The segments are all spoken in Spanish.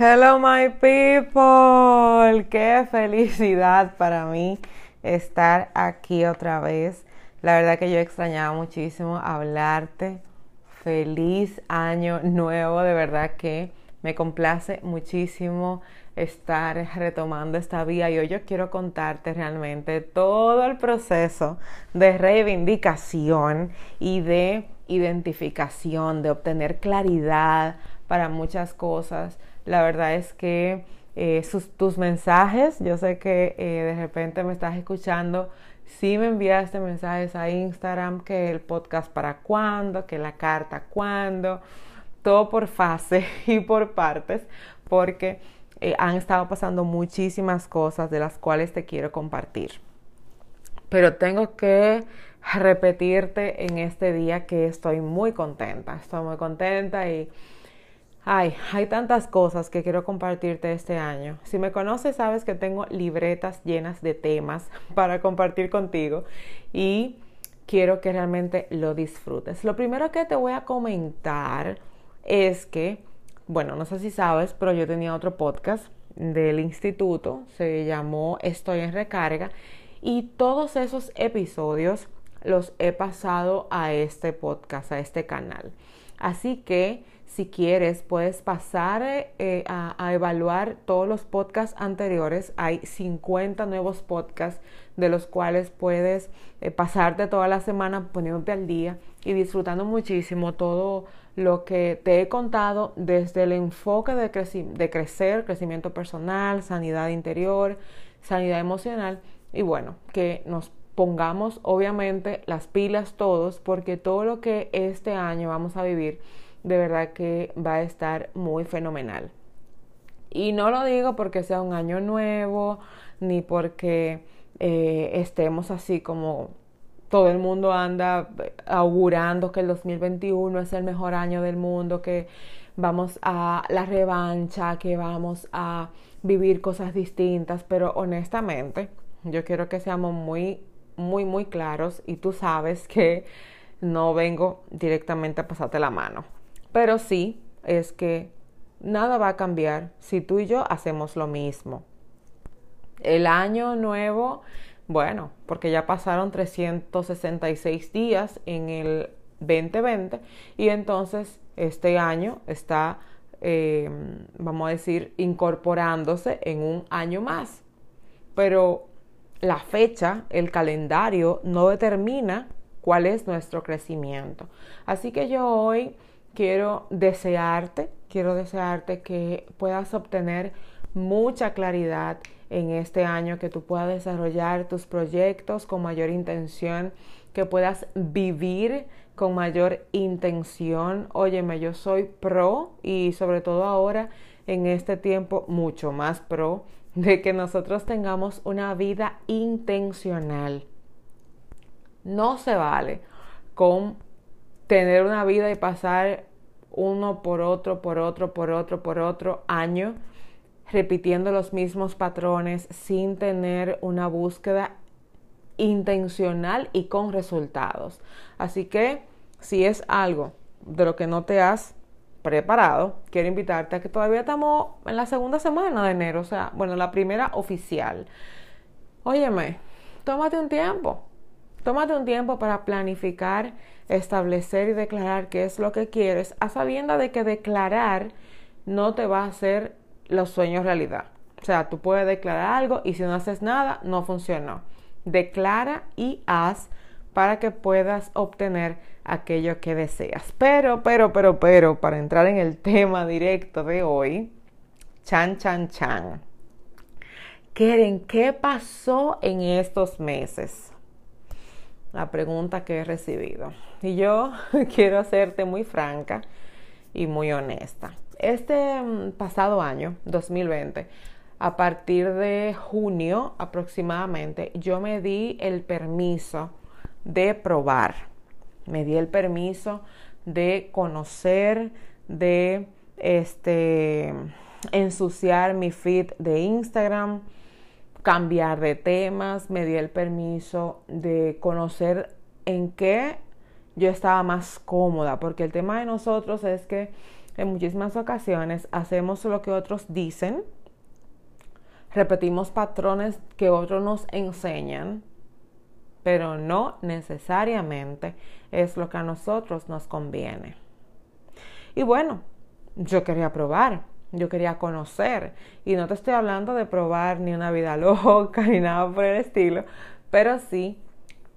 Hello my people, qué felicidad para mí estar aquí otra vez. La verdad que yo extrañaba muchísimo hablarte. Feliz año nuevo, de verdad que me complace muchísimo estar retomando esta vía y hoy yo quiero contarte realmente todo el proceso de reivindicación y de identificación, de obtener claridad para muchas cosas la verdad es que eh, tus mensajes, yo sé que eh, de repente me estás escuchando, sí me enviaste mensajes a Instagram, que el podcast para cuándo, que la carta cuándo, todo por fase y por partes, porque eh, han estado pasando muchísimas cosas de las cuales te quiero compartir. Pero tengo que repetirte en este día que estoy muy contenta, estoy muy contenta y Ay, hay tantas cosas que quiero compartirte este año. Si me conoces, sabes que tengo libretas llenas de temas para compartir contigo y quiero que realmente lo disfrutes. Lo primero que te voy a comentar es que, bueno, no sé si sabes, pero yo tenía otro podcast del instituto, se llamó Estoy en recarga y todos esos episodios los he pasado a este podcast, a este canal. Así que si quieres, puedes pasar eh, a, evaluar todos los podcasts anteriores. Hay 50 nuevos podcasts de los cuales puedes eh, pasarte toda la semana poniéndote al día y disfrutando muchísimo todo lo que te he contado desde el enfoque de, de crecer, crecimiento personal, sanidad interior, sanidad emocional y bueno, que nos pongamos obviamente las pilas todos porque todo lo que este año vamos a vivir de verdad que va a estar muy fenomenal. Y no lo digo porque sea un año nuevo, ni porque eh, estemos así como todo el mundo anda augurando que el 2021 es el mejor año del mundo, que vamos a la revancha, que vamos a vivir cosas distintas, pero honestamente yo quiero que seamos muy, muy, muy claros y tú sabes que no vengo directamente a pasarte la mano. Pero sí es que nada va a cambiar si tú y yo hacemos lo mismo. El año nuevo, bueno, porque ya pasaron 366 días en el 2020 y entonces este año está, eh, vamos a decir, incorporándose en un año más. Pero la fecha, el calendario no determina cuál es nuestro crecimiento. Así que yo hoy quiero desearte, quiero desearte que puedas obtener mucha claridad en este año, que tú puedas desarrollar tus proyectos con mayor intención, que puedas vivir con mayor intención. Óyeme, yo soy pro y sobre todo ahora en este tiempo mucho más pro de que nosotros tengamos una vida intencional. No se vale con tener una vida y pasar uno por otro, por otro, por otro, por otro año, repitiendo los mismos patrones sin tener una búsqueda intencional y con resultados. Así que si es algo de lo que no te has preparado, quiero invitarte a que todavía estamos en la segunda semana de enero, o sea, bueno, la primera oficial. Óyeme, tómate un tiempo, tómate un tiempo para planificar establecer y declarar qué es lo que quieres, a sabienda de que declarar no te va a hacer los sueños realidad. O sea, tú puedes declarar algo y si no haces nada, no funcionó. Declara y haz para que puedas obtener aquello que deseas. Pero, pero, pero, pero, para entrar en el tema directo de hoy, chan, chan, chan. Keren, ¿qué pasó en estos meses? La pregunta que he recibido. Y yo quiero hacerte muy franca y muy honesta. Este mm, pasado año, 2020, a partir de junio aproximadamente, yo me di el permiso de probar. Me di el permiso de conocer, de este ensuciar mi feed de Instagram, cambiar de temas, me di el permiso de conocer en qué yo estaba más cómoda, porque el tema de nosotros es que en muchísimas ocasiones hacemos lo que otros dicen, repetimos patrones que otros nos enseñan, pero no necesariamente es lo que a nosotros nos conviene. Y bueno, yo quería probar, yo quería conocer, y no te estoy hablando de probar ni una vida loca ni nada por el estilo, pero sí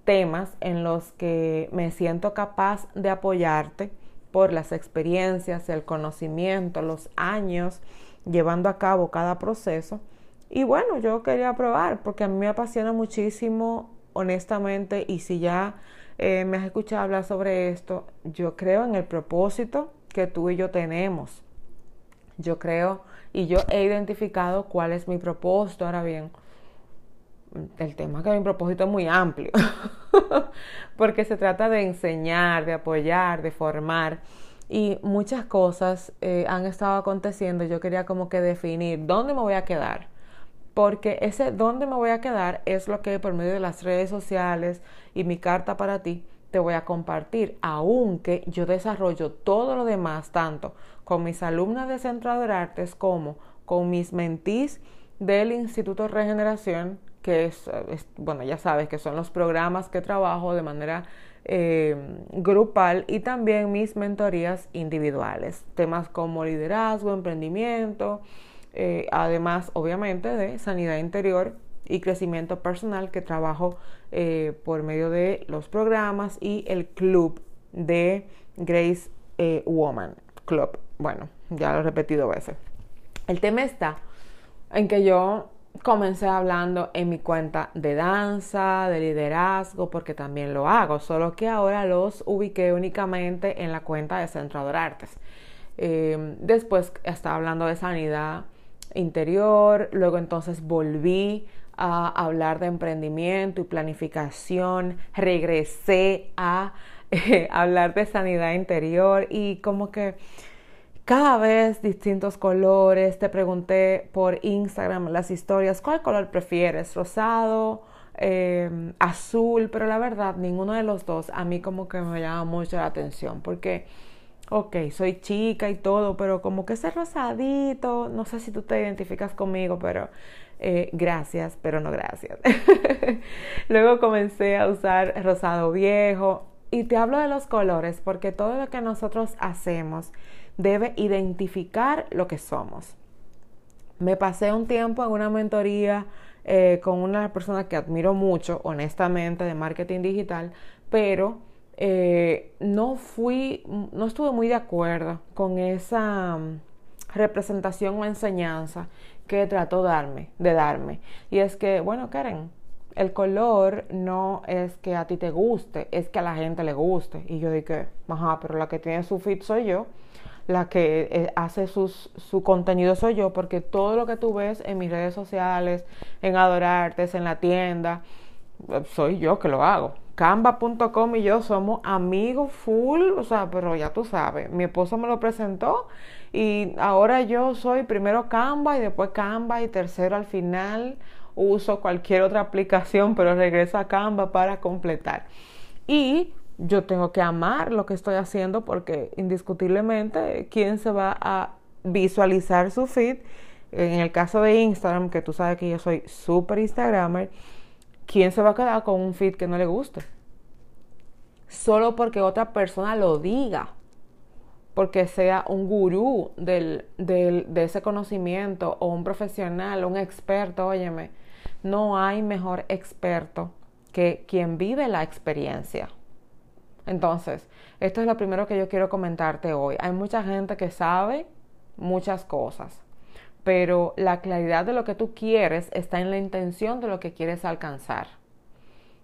temas en los que me siento capaz de apoyarte por las experiencias, el conocimiento, los años llevando a cabo cada proceso. Y bueno, yo quería probar porque a mí me apasiona muchísimo, honestamente, y si ya eh, me has escuchado hablar sobre esto, yo creo en el propósito que tú y yo tenemos. Yo creo y yo he identificado cuál es mi propósito. Ahora bien, el tema que mi propósito es muy amplio, porque se trata de enseñar, de apoyar, de formar. Y muchas cosas eh, han estado aconteciendo. Yo quería como que definir dónde me voy a quedar. Porque ese dónde me voy a quedar es lo que por medio de las redes sociales y mi carta para ti te voy a compartir, aunque yo desarrollo todo lo demás, tanto con mis alumnas de Centro de Artes como con mis mentís del Instituto Regeneración, que es, bueno, ya sabes que son los programas que trabajo de manera eh, grupal y también mis mentorías individuales, temas como liderazgo, emprendimiento, eh, además obviamente de sanidad interior y crecimiento personal que trabajo eh, por medio de los programas y el club de Grace Woman Club. Bueno, ya lo he repetido veces. El tema está en que yo comencé hablando en mi cuenta de danza, de liderazgo, porque también lo hago, solo que ahora los ubiqué únicamente en la cuenta de Centro de Artes. Eh, después estaba hablando de sanidad interior, luego entonces volví a hablar de emprendimiento y planificación, regresé a eh, hablar de sanidad interior y como que cada vez distintos colores. Te pregunté por Instagram las historias, ¿cuál color prefieres? ¿Rosado? Em, azul, pero la verdad, ninguno de los dos a mí como que me llama mucho la atención porque, ok, soy chica y todo, pero como que ese rosadito, no sé si tú te identificas conmigo, pero eh, gracias, pero no gracias. Luego comencé a usar rosado viejo y te hablo de los colores porque todo lo que nosotros hacemos debe identificar lo que somos. Me pasé un tiempo en una mentoría eh, con una persona que admiro mucho, honestamente, de marketing digital, pero eh, no fui, no estuve muy de acuerdo con esa mm, representación o enseñanza que trató darme, de darme. Y es que, bueno, Karen, el color no es que a ti te guste, es que a la gente le guste. Y yo dije, ajá, pero la que tiene su fit soy yo la que eh, hace su contenido soy yo, porque todo lo que tú ves en mis redes sociales, en Adorartes, en la tienda, soy yo que lo hago. Canva.com y yo somos amigos full, o sea, pero ya tú sabes, mi esposo me lo presentó y ahora yo soy primero Canva y después Canva y tercero al final uso cualquier otra aplicación, pero regreso a Canva para completar. Y yo tengo que amar lo que estoy haciendo porque indiscutiblemente, ¿quién se va a visualizar su feed? En el caso de Instagram, que tú sabes que yo soy súper Instagramer, ¿quién se va a quedar con un feed que no le guste? Solo porque otra persona lo diga, porque sea un gurú del, de ese conocimiento o un profesional, un experto, óyeme, no hay mejor experto que quien vive la experiencia. Entonces, esto es lo primero que yo quiero comentarte hoy. Hay mucha gente que sabe muchas cosas, pero la claridad de lo que tú quieres está en la intención de lo que quieres alcanzar.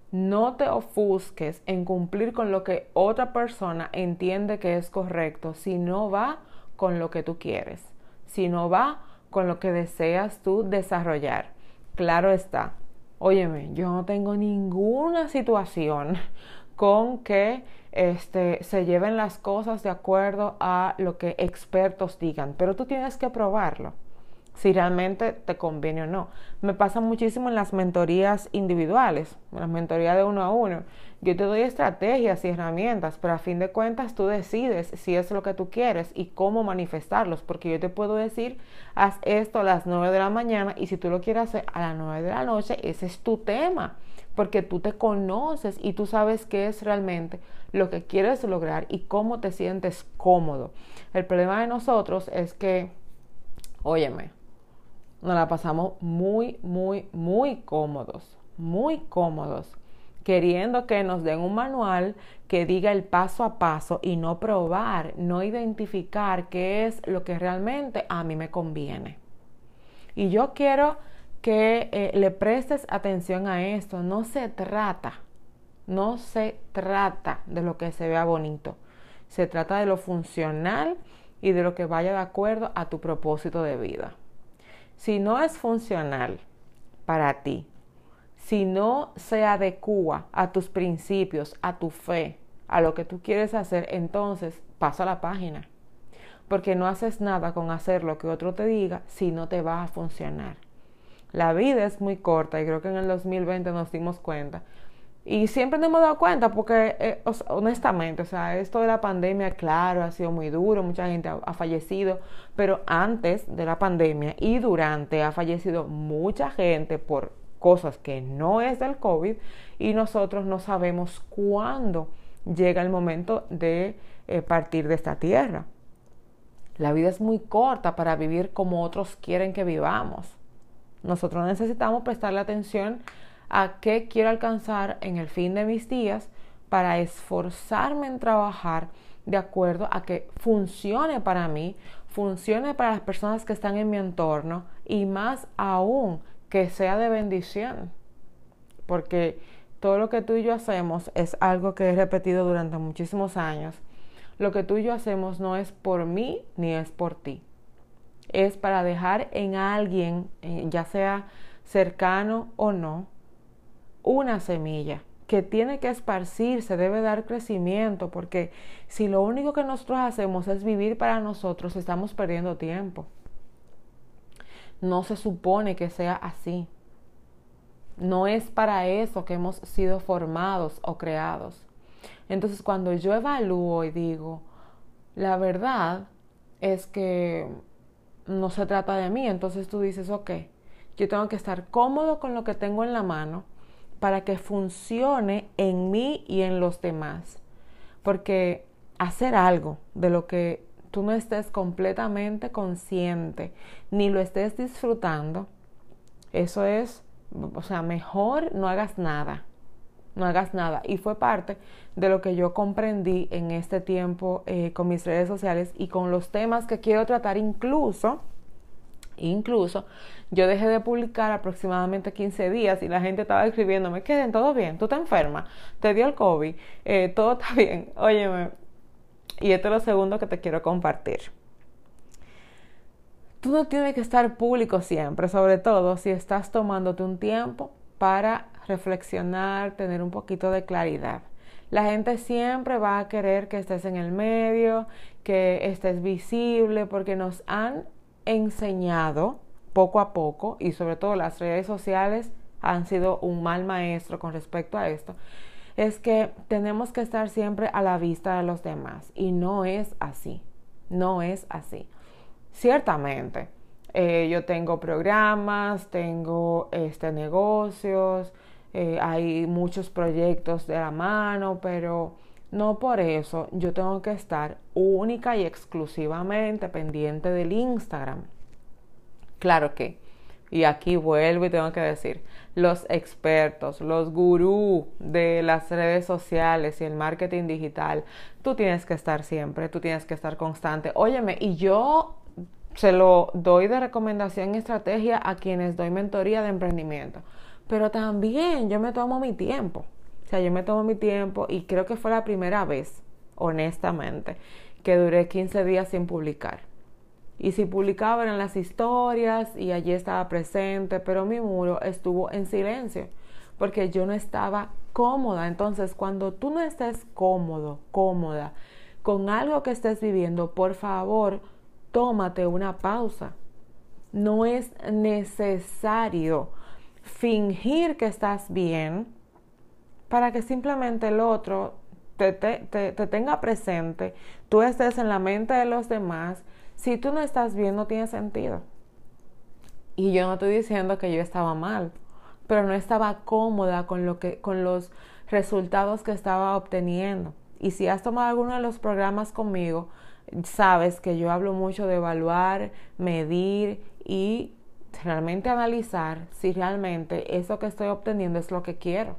no te ofusques en cumplir con lo que otra persona entiende que es correcto si no va con lo que tú quieres, si no va con lo que deseas tú desarrollar. Claro está, óyeme, yo no tengo ninguna situación con que este, se lleven las cosas de acuerdo a lo que expertos digan, pero tú tienes que probarlo si realmente te conviene o no. Me pasa muchísimo en las mentorías individuales, en las mentorías de uno a uno. Yo te doy estrategias y herramientas, pero a fin de cuentas tú decides si es lo que tú quieres y cómo manifestarlos, porque yo te puedo decir, haz esto a las 9 de la mañana y si tú lo quieres hacer a las 9 de la noche, ese es tu tema, porque tú te conoces y tú sabes qué es realmente lo que quieres lograr y cómo te sientes cómodo. El problema de nosotros es que, óyeme, nos la pasamos muy, muy, muy cómodos, muy cómodos, queriendo que nos den un manual que diga el paso a paso y no probar, no identificar qué es lo que realmente a mí me conviene. Y yo quiero que eh, le prestes atención a esto. No se trata, no se trata de lo que se vea bonito. Se trata de lo funcional y de lo que vaya de acuerdo a tu propósito de vida. Si no es funcional para ti, si no se adecua a tus principios, a tu fe, a lo que tú quieres hacer, entonces pasa la página. Porque no haces nada con hacer lo que otro te diga si no te va a funcionar. La vida es muy corta y creo que en el 2020 nos dimos cuenta y siempre nos hemos dado cuenta porque, eh, honestamente, o sea, esto de la pandemia, claro, ha sido muy duro, mucha gente ha, fallecido, pero antes de la pandemia y durante ha fallecido mucha gente por cosas que no es del COVID y nosotros no sabemos cuándo llega el momento de eh, partir de esta tierra. La vida es muy corta para vivir como otros quieren que vivamos. Nosotros necesitamos prestarle atención a qué quiero alcanzar en el fin de mis días para esforzarme en trabajar de acuerdo a que funcione para mí, funcione para las personas que están en mi entorno y más aún que sea de bendición. Porque todo lo que tú y yo hacemos es algo que he repetido durante muchísimos años. Lo que tú y yo hacemos no es por mí ni es por ti. Es para dejar en alguien, eh, ya sea cercano o no, una semilla que tiene que esparcirse, debe dar crecimiento, porque si lo único que nosotros hacemos es vivir para nosotros, estamos perdiendo tiempo. No se supone que sea así. No es para eso que hemos sido formados o creados. Entonces, cuando yo evalúo y digo, la verdad es que no se trata de mí, entonces tú dices, ok, yo tengo que estar cómodo con lo que tengo en la mano, para que funcione en mí y en los demás. Porque hacer algo de lo que tú no estés completamente consciente ni lo estés disfrutando, eso es, o sea, mejor no hagas nada, no hagas nada. Y fue parte de lo que yo comprendí en este tiempo eh, con mis redes sociales y con los temas que quiero tratar incluso Incluso yo dejé de publicar aproximadamente 15 días y la gente estaba escribiéndome, queden todo bien, tú estás enferma, te dio el COVID, eh, todo está bien, óyeme. Y esto es lo segundo que te quiero compartir. Tú no tienes que estar público siempre, sobre todo si estás tomándote un tiempo para reflexionar, tener un poquito de claridad. La gente siempre va a querer que estés en el medio, que estés visible, porque nos han enseñado poco a poco y sobre todo las redes sociales han sido un mal maestro con respecto a esto, es que tenemos que estar siempre a la vista de los demás y no es así, no es así. Ciertamente, eh, yo tengo programas, tengo este, negocios, eh, hay muchos proyectos de la mano, pero no por eso yo tengo que estar única y exclusivamente pendiente del Instagram. Claro que, y aquí vuelvo y tengo que decir, los expertos, los gurús de las redes sociales y el marketing digital, tú tienes que estar siempre, tú tienes que estar constante. Óyeme, y yo se lo doy de recomendación y estrategia a quienes doy mentoría de emprendimiento, pero también yo me tomo mi tiempo O sea, yo me tomo mi tiempo y creo que fue la primera vez, honestamente, que duré 15 días sin publicar. Y si publicaba eran las historias y allí estaba presente, pero mi muro estuvo en silencio porque yo no estaba cómoda. Entonces, cuando tú no estés cómodo, cómoda con algo que estés viviendo, por favor, tómate una pausa. No es necesario fingir que estás bien para que simplemente el otro te, tenga presente, tú estés en la mente de los demás. Si tú no estás bien, no tiene sentido. Y yo no estoy diciendo que yo estaba mal, pero no estaba cómoda con, lo que, con los resultados que estaba obteniendo. Y si has tomado alguno de los programas conmigo, sabes que yo hablo mucho de evaluar, medir y realmente analizar si realmente eso que estoy obteniendo es lo que quiero.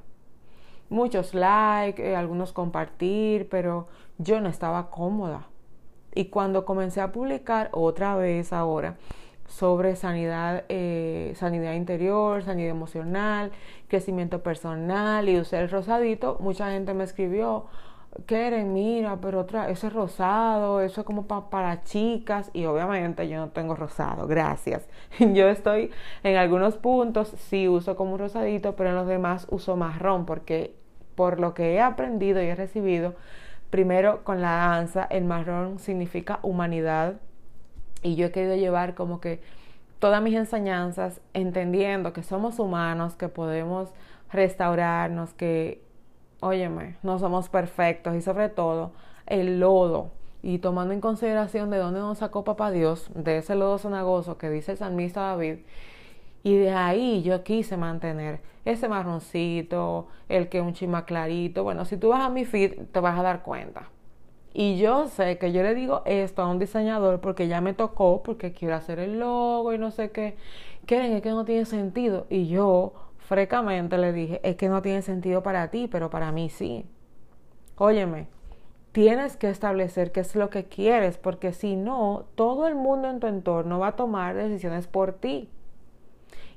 Muchos likes, eh, algunos compartir, pero yo no estaba cómoda. Y cuando comencé a publicar otra vez ahora sobre sanidad, eh, sanidad interior, sanidad emocional, crecimiento personal y usé el rosadito, mucha gente me escribió, Keren, mira, pero otra, eso es rosado, eso es como para chicas y obviamente yo no tengo rosado, gracias. Yo estoy en algunos puntos, sí uso como un rosadito, pero en los demás uso marrón porque por lo que he aprendido y he recibido, primero con la danza, el marrón significa humanidad y yo he querido llevar como que todas mis enseñanzas entendiendo que somos humanos, que podemos restaurarnos, que óyeme, no somos perfectos y sobre todo el lodo. Y tomando en consideración de dónde nos sacó papá Dios, de ese lodo sonagoso que dice el salmista David, y de ahí yo quise mantener ese marroncito, el que un chima clarito. Bueno, si tú vas a mi feed, te vas a dar cuenta. Y yo sé que yo le digo esto a un diseñador porque ya me tocó, porque quiero hacer el logo y no sé qué. Quieren, es que no tiene sentido. Y yo frecamente le dije, es que no tiene sentido para ti, pero para mí sí. Óyeme, tienes que establecer qué es lo que quieres, porque si no, todo el mundo en tu entorno va a tomar decisiones por ti.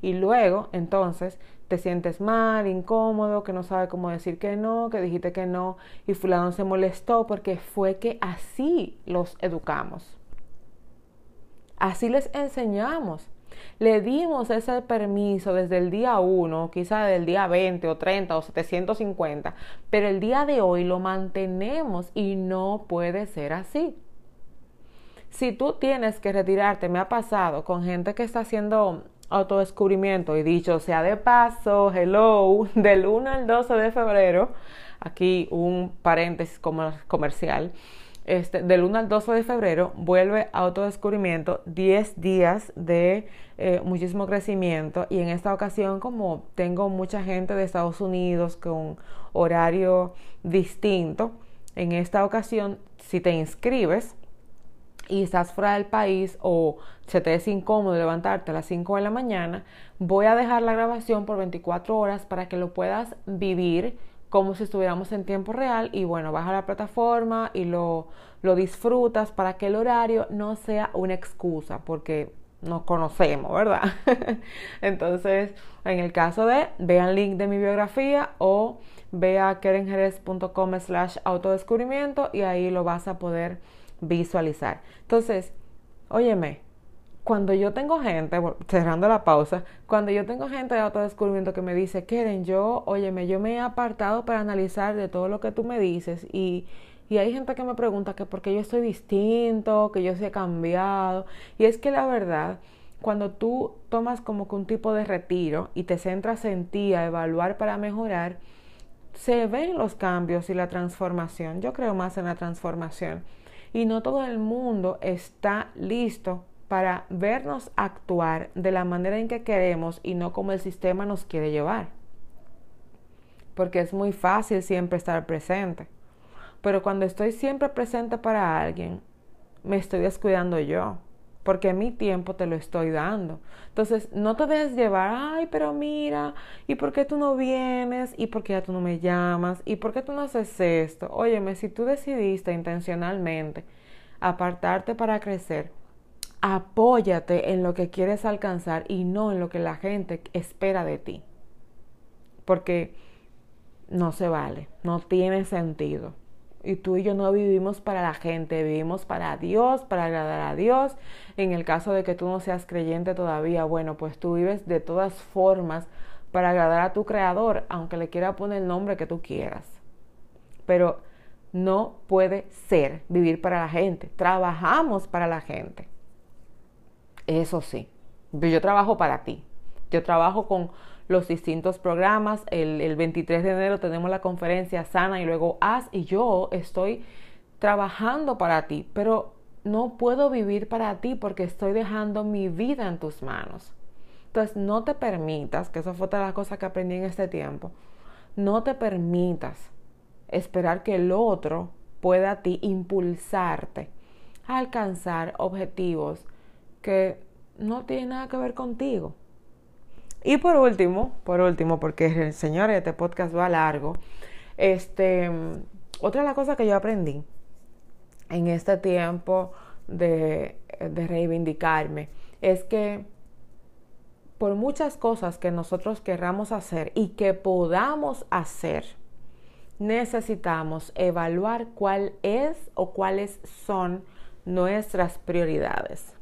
Y luego, entonces, te sientes mal, incómodo, que no sabe cómo decir que no, que dijiste que no, y fulano se molestó porque fue que así los educamos. Así les enseñamos. Le dimos ese permiso desde el día 1, quizá del día 20 o 30 o 750, pero el día de hoy lo mantenemos y no puede ser así. Si tú tienes que retirarte, me ha pasado con gente que está haciendo autodescubrimiento. Y dicho sea de paso, hello, del 1 al 12 de febrero, aquí un paréntesis comercial, este, del 1 al 12 de febrero vuelve autodescubrimiento, 10 días de eh, muchísimo crecimiento. Y en esta ocasión como tengo mucha gente de Estados Unidos con horario distinto, en esta ocasión si te inscribes y estás fuera del país o se te es incómodo levantarte a las 5 de la mañana, voy a dejar la grabación por 24 horas para que lo puedas vivir como si estuviéramos en tiempo real y bueno, vas a la plataforma y lo, lo disfrutas para que el horario no sea una excusa, porque nos conocemos, ¿verdad? Entonces, en el caso de, vean el link de mi biografía o ve a kerenjerez.com slash autodescubrimiento y ahí lo vas a poder visualizar. Entonces, óyeme, cuando yo tengo gente, cerrando la pausa, cuando yo tengo gente de autodescubrimiento que me dice, Keren, yo, óyeme, yo me he apartado para analizar de todo lo que tú me dices y, y hay gente que me pregunta que por qué yo estoy distinto, que yo he cambiado. Y es que la verdad, cuando tú tomas como que un tipo de retiro y te centras en ti a evaluar para mejorar, se ven los cambios y la transformación. Yo creo más en la transformación. Y no todo el mundo está listo para vernos actuar de la manera en que queremos y no como el sistema nos quiere llevar. Porque es muy fácil siempre estar presente. Pero cuando estoy siempre presente para alguien, me estoy descuidando yo. Porque mi tiempo te lo estoy dando. Entonces, no te dejes llevar, ay, pero mira, ¿y por qué tú no vienes? ¿Y por qué ya tú no me llamas? ¿Y por qué tú no haces esto? Óyeme, si tú decidiste intencionalmente apartarte para crecer, apóyate en lo que quieres alcanzar y no en lo que la gente espera de ti. Porque no se vale, no tiene sentido. Y tú y yo no vivimos para la gente, vivimos para Dios, para agradar a Dios. En el caso de que tú no seas creyente todavía, bueno, pues tú vives de todas formas para agradar a tu creador, aunque le quiera poner el nombre que tú quieras. Pero no puede ser vivir para la gente. Trabajamos para la gente. Eso sí, yo trabajo para ti. Yo trabajo con los distintos programas. El, 23 de enero tenemos la conferencia Sana y luego Haz y yo estoy trabajando para ti, pero no puedo vivir para ti porque estoy dejando mi vida en tus manos. Entonces no te permitas, que eso fue otra de las cosas que aprendí en este tiempo, no te permitas esperar que el otro pueda a ti impulsarte a alcanzar objetivos que no tienen nada que ver contigo. Y por último, por último, porque señores, este podcast va largo, este, otra de las cosas que yo aprendí en este tiempo de, de reivindicarme es que por muchas cosas que nosotros querramos hacer y que podamos hacer, necesitamos evaluar cuál es o cuáles son nuestras prioridades.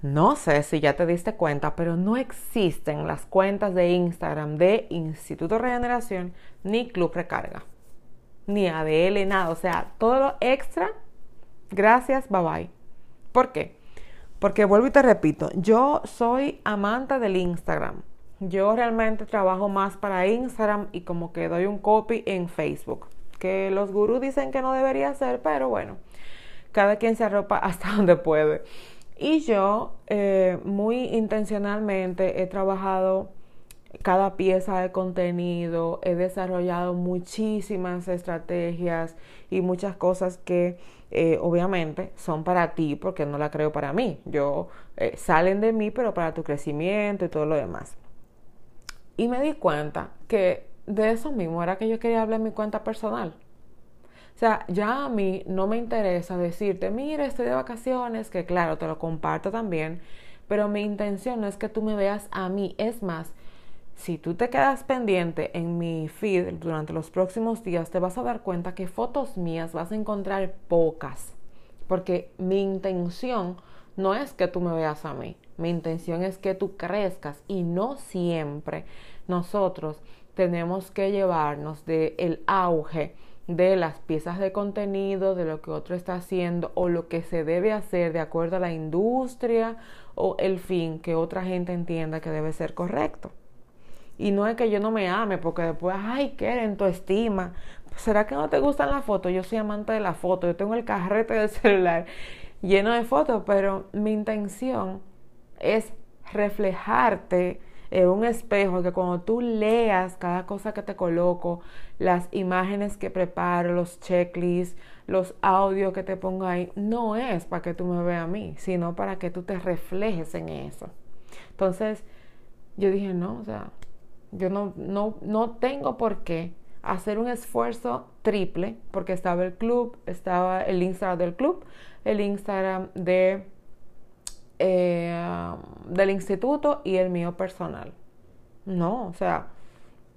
No sé si ya te diste cuenta, pero no existen las cuentas de Instagram de Instituto Regeneración ni Club Recarga, ni ADL, nada. O sea, todo lo extra, gracias, bye bye. ¿Por qué? Porque vuelvo y te repito, yo soy amante del Instagram. Yo realmente trabajo más para Instagram y como que doy un copy en Facebook. Que los gurús dicen que no debería ser, pero bueno, cada quien se arropa hasta donde puede. Y yo eh, muy intencionalmente he trabajado cada pieza de contenido, he desarrollado muchísimas estrategias y muchas cosas que eh, obviamente son para ti porque no la creo para mí. Yo eh, salen de mí pero para tu crecimiento y todo lo demás. Y me di cuenta que de eso mismo era que yo quería hablar en mi cuenta personal. O sea, ya a mí no me interesa decirte, mira, estoy de vacaciones, que claro, te lo comparto también, pero mi intención no es que tú me veas a mí. Es más, si tú te quedas pendiente en mi feed durante los próximos días, te vas a dar cuenta que fotos mías vas a encontrar pocas, porque mi intención no es que tú me veas a mí, mi intención es que tú crezcas y no siempre nosotros tenemos que llevarnos del el auge de las piezas de contenido, de lo que otro está haciendo o lo que se debe hacer de acuerdo a la industria o el fin que otra gente entienda que debe ser correcto. Y no es que yo no me ame, porque después, ay, ¿qué en tu estima? ¿Será que no te gustan las fotos? Yo soy amante de la foto, yo tengo el carrete del celular lleno de fotos, pero mi intención es reflejarte en un espejo que cuando tú leas cada cosa que te coloco, las imágenes que preparo, los checklists, los audios que te pongo ahí, no es para que tú me veas a mí, sino para que tú te reflejes en eso. Entonces, yo dije, no, o sea, yo no, no, no tengo por qué hacer un esfuerzo triple, porque estaba el club, estaba el Instagram del club, el Instagram de eh, del instituto y el mío personal. No, o sea,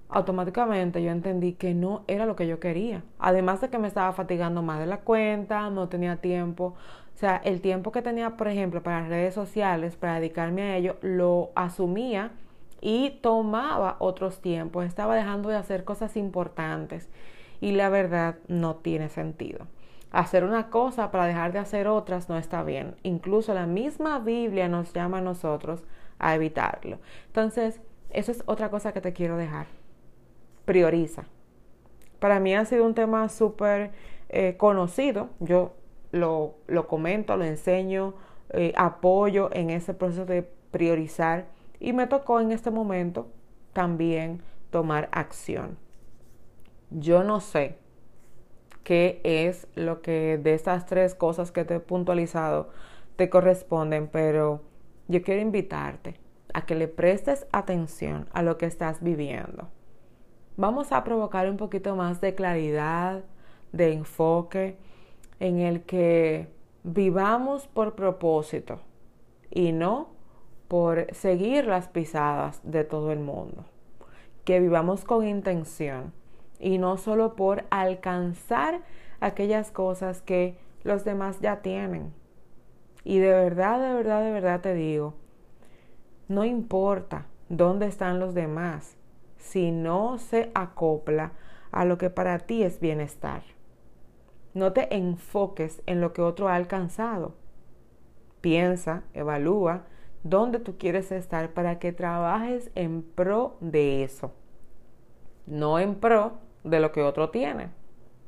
automáticamente yo entendí que no era lo que yo quería. Además de que me estaba fatigando más de la cuenta, no tenía tiempo. O sea, el tiempo que tenía, por ejemplo, para redes sociales, para dedicarme a ello, lo asumía y tomaba otros tiempos. Estaba dejando de hacer cosas importantes. Y la verdad no tiene sentido hacer una cosa para dejar de hacer otras no está bien. Incluso la misma Biblia nos llama a nosotros a evitarlo. Entonces, eso es otra cosa que te quiero dejar. Prioriza. Para mí ha sido un tema súper eh, conocido. Yo lo, lo, comento, lo enseño, eh, apoyo en ese proceso de priorizar. Y me tocó en este momento también tomar acción. Yo no sé qué es lo que de estas tres cosas que te he puntualizado te corresponden, pero yo quiero invitarte a que le prestes atención a lo que estás viviendo. Vamos a provocar un poquito más de claridad, de enfoque, en el que vivamos por propósito y no por seguir las pisadas de todo el mundo. Que vivamos con intención y no solo por alcanzar aquellas cosas que los demás ya tienen. Y de verdad, de verdad, de verdad te digo, no importa dónde están los demás si no se acopla a lo que para ti es bienestar. No te enfoques en lo que otro ha alcanzado. Piensa, evalúa dónde tú quieres estar para que trabajes en pro de eso. No en pro de lo que otro tiene,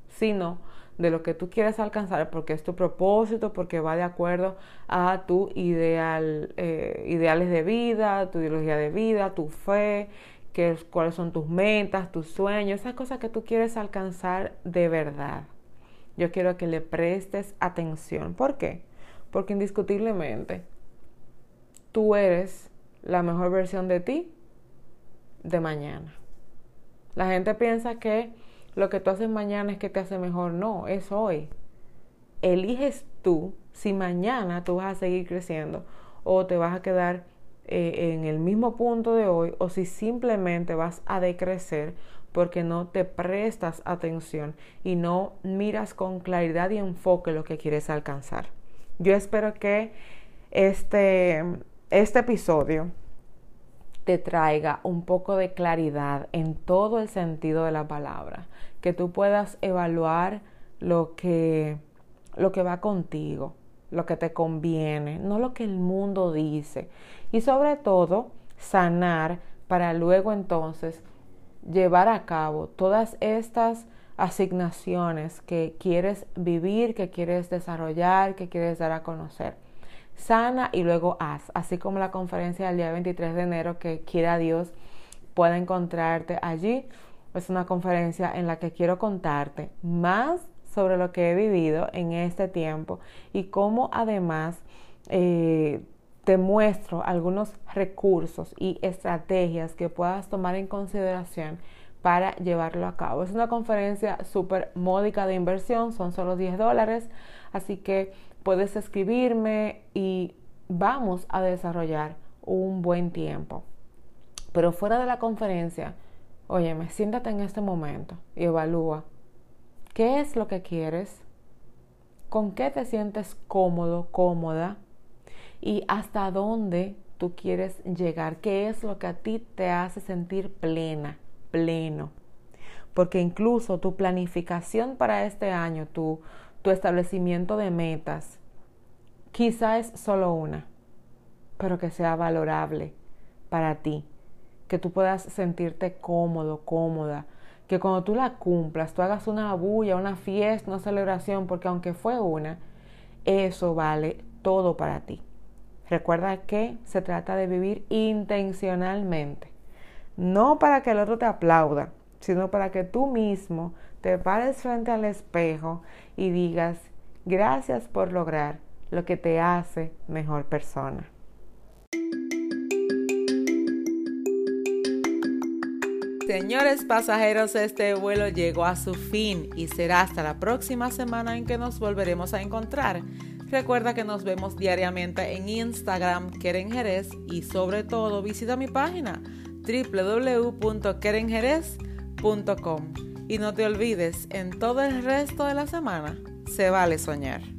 sino de lo que tú quieres alcanzar porque es tu propósito, porque va de acuerdo a tu ideal, eh, ideales de vida, tu ideología de vida, tu fe, que, cuáles son tus metas, tus sueños, esas cosas que tú quieres alcanzar de verdad. Yo quiero que le prestes atención. ¿Por qué? Porque indiscutiblemente tú eres la mejor versión de ti de mañana. La gente piensa que lo que tú haces mañana es que te hace mejor. No, es hoy. Eliges tú si mañana tú vas a seguir creciendo o te vas a quedar eh, en el mismo punto de hoy o si simplemente vas a decrecer porque no te prestas atención y no miras con claridad y enfoque lo que quieres alcanzar. Yo espero que este, este episodio te traiga un poco de claridad en todo el sentido de la palabra, que tú puedas evaluar lo que, lo que va contigo, lo que te conviene, no lo que el mundo dice. Y sobre todo, sanar para luego entonces llevar a cabo todas estas asignaciones que quieres vivir, que quieres desarrollar, que quieres dar a conocer sana y luego haz, así como la conferencia del día 23 de enero que quiera Dios pueda encontrarte allí. Es una conferencia en la que quiero contarte más sobre lo que he vivido en este tiempo y cómo además eh, te muestro algunos recursos y estrategias que puedas tomar en consideración para llevarlo a cabo. Es una conferencia súper módica de inversión, son solo 10 dólares, así que puedes escribirme y vamos a desarrollar un buen tiempo. Pero fuera de la conferencia, óyeme, siéntate en este momento y evalúa qué es lo que quieres, con qué te sientes cómodo, cómoda y hasta dónde tú quieres llegar, qué es lo que a ti te hace sentir plena, pleno. Porque incluso tu planificación para este año, tu, tu establecimiento de metas, quizá es solo una, pero que sea valorable para ti, que tú puedas sentirte cómodo, cómoda, que cuando tú la cumplas, tú hagas una bulla, una fiesta, una celebración, porque aunque fue una, eso vale todo para ti. Recuerda que se trata de vivir intencionalmente, no para que el otro te aplauda, sino para que tú mismo te pares frente al espejo y digas, gracias por lograr lo que te hace mejor persona. Señores pasajeros, este vuelo llegó a su fin y será hasta la próxima semana en que nos volveremos a encontrar. Recuerda que nos vemos diariamente en Instagram, Keren Jerez, y sobre todo visita mi página www.kerenjerez.com. Y no te olvides, en todo el resto de la semana se vale soñar.